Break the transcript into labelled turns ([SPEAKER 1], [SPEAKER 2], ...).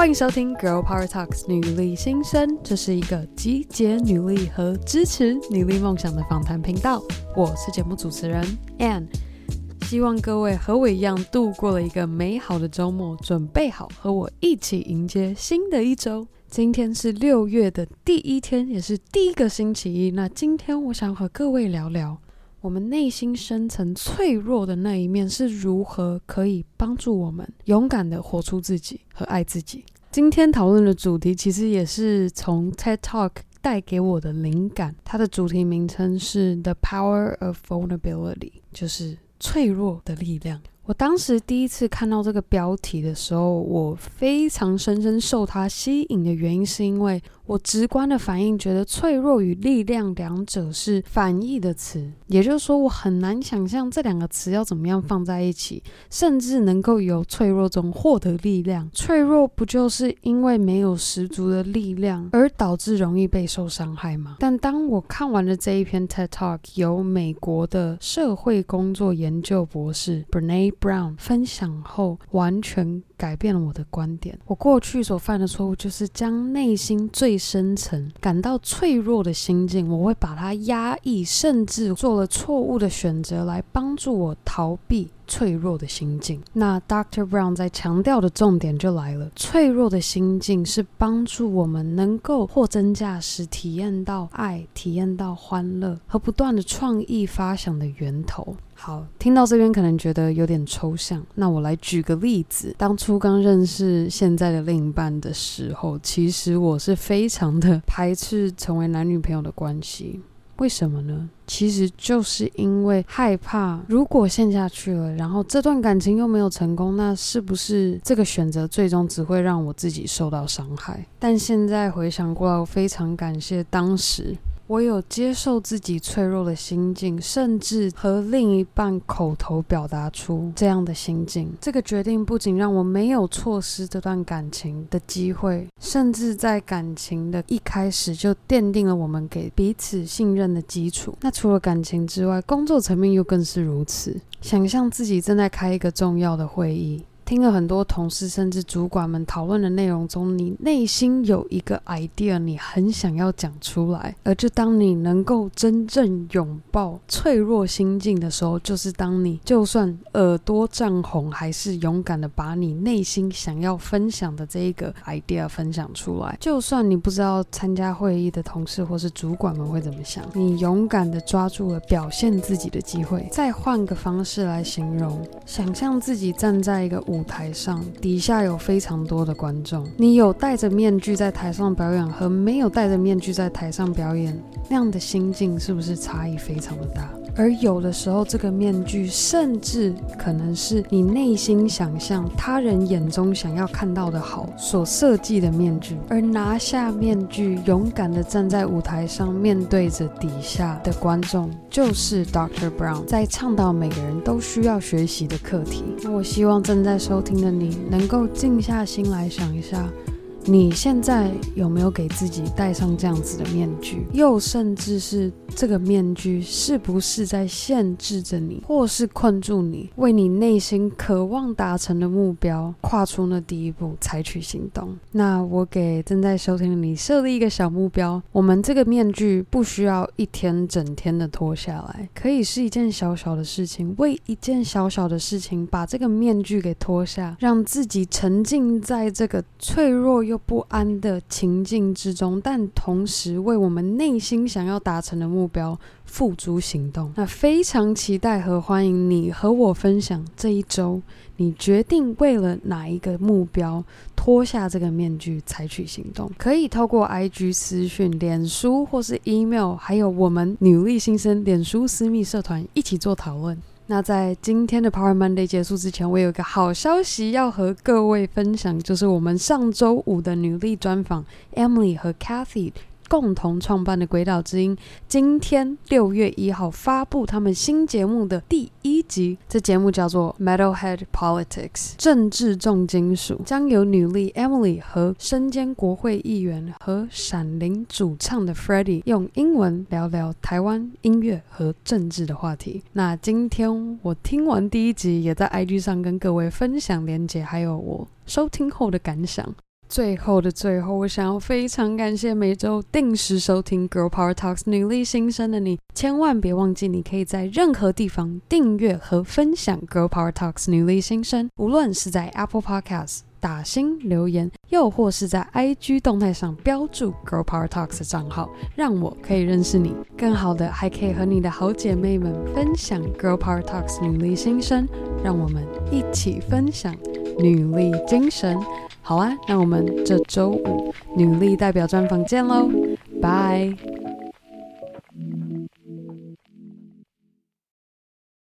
[SPEAKER 1] 欢迎收听《Girl Power Talks》女力新生，这是一个集结女力和支持女力梦想的访谈频道。我是节目主持人 Ann，希望各位和我一样度过了一个美好的周末，准备好和我一起迎接新的一周。今天是六月的第一天，也是第一个星期一。那今天我想和各位聊聊。我们内心深层脆弱的那一面是如何可以帮助我们勇敢地活出自己和爱自己？今天讨论的主题其实也是从 TED Talk 带给我的灵感，它的主题名称是 The Power of Vulnerability，就是脆弱的力量。我当时第一次看到这个标题的时候，我非常深深受它吸引的原因，是因为我直观的反应觉得脆弱与力量两者是反义的词，也就是说，我很难想象这两个词要怎么样放在一起，甚至能够由脆弱中获得力量。脆弱不就是因为没有十足的力量而导致容易被受伤害吗？但当我看完了这一篇 TED Talk，由美国的社会工作研究博士 Brene Brown 分享后，完全改变了我的观点。我过去所犯的错误就是将内心最深层感到脆弱的心境，我会把它压抑，甚至做了错误的选择来帮助我逃避脆弱的心境。那 Doctor Brown 在强调的重点就来了：脆弱的心境是帮助我们能够货真价实体验到爱、体验到欢乐和不断的创意发想的源头。好，听到这边可能觉得有点抽象，那我来举个例子。当初刚认识现在的另一半的时候，其实我是非常的排斥成为男女朋友的关系。为什么呢？其实就是因为害怕，如果陷下去了，然后这段感情又没有成功，那是不是这个选择最终只会让我自己受到伤害？但现在回想过来，我非常感谢当时。我有接受自己脆弱的心境，甚至和另一半口头表达出这样的心境。这个决定不仅让我没有错失这段感情的机会，甚至在感情的一开始就奠定了我们给彼此信任的基础。那除了感情之外，工作层面又更是如此。想象自己正在开一个重要的会议。听了很多同事甚至主管们讨论的内容中，你内心有一个 idea，你很想要讲出来。而就当你能够真正拥抱脆弱心境的时候，就是当你就算耳朵涨红，还是勇敢的把你内心想要分享的这一个 idea 分享出来。就算你不知道参加会议的同事或是主管们会怎么想，你勇敢的抓住了表现自己的机会。再换个方式来形容，想象自己站在一个舞。舞台上底下有非常多的观众，你有戴着面具在台上表演和没有戴着面具在台上表演，那样的心境是不是差异非常的大？而有的时候，这个面具甚至可能是你内心想象他人眼中想要看到的好所设计的面具。而拿下面具，勇敢地站在舞台上，面对着底下的观众，就是 Dr. Brown 在倡导每个人都需要学习的课题。那我希望正在收听的你能够静下心来想一下。你现在有没有给自己戴上这样子的面具？又甚至是这个面具是不是在限制着你，或是困住你，为你内心渴望达成的目标跨出那第一步，采取行动？那我给正在收听的你设立一个小目标：我们这个面具不需要一天整天的脱下来，可以是一件小小的事情，为一件小小的事情把这个面具给脱下，让自己沉浸在这个脆弱又不安的情境之中，但同时为我们内心想要达成的目标付诸行动。那非常期待和欢迎你和我分享这一周，你决定为了哪一个目标脱下这个面具，采取行动。可以透过 IG 私讯、脸书或是 email，还有我们女力新生脸书私密社团一起做讨论。那在今天的 Power Monday 结束之前，我有一个好消息要和各位分享，就是我们上周五的女力专访 Emily 和 Cathy。共同创办的鬼岛之音，今天六月一号发布他们新节目的第一集。这节目叫做 Metalhead Politics，政治重金属，将由女力 Emily 和身兼国会议员和闪灵主唱的 Freddie 用英文聊聊台湾音乐和政治的话题。那今天我听完第一集，也在 IG 上跟各位分享连结，还有我收听后的感想。最后的最后，我想要非常感谢每周定时收听 Girl Power Talks 女力新生的你，千万别忘记，你可以在任何地方订阅和分享 Girl Power Talks 女力新生，无论是在 Apple Podcast 打新留言，又或是在 IG 动态上标注 Girl Power Talks 的账号，让我可以认识你。更好的，还可以和你的好姐妹们分享 Girl Power Talks 女力新生，让我们一起分享女力精神。好啊，那我们这周五女力代表专访见喽，拜。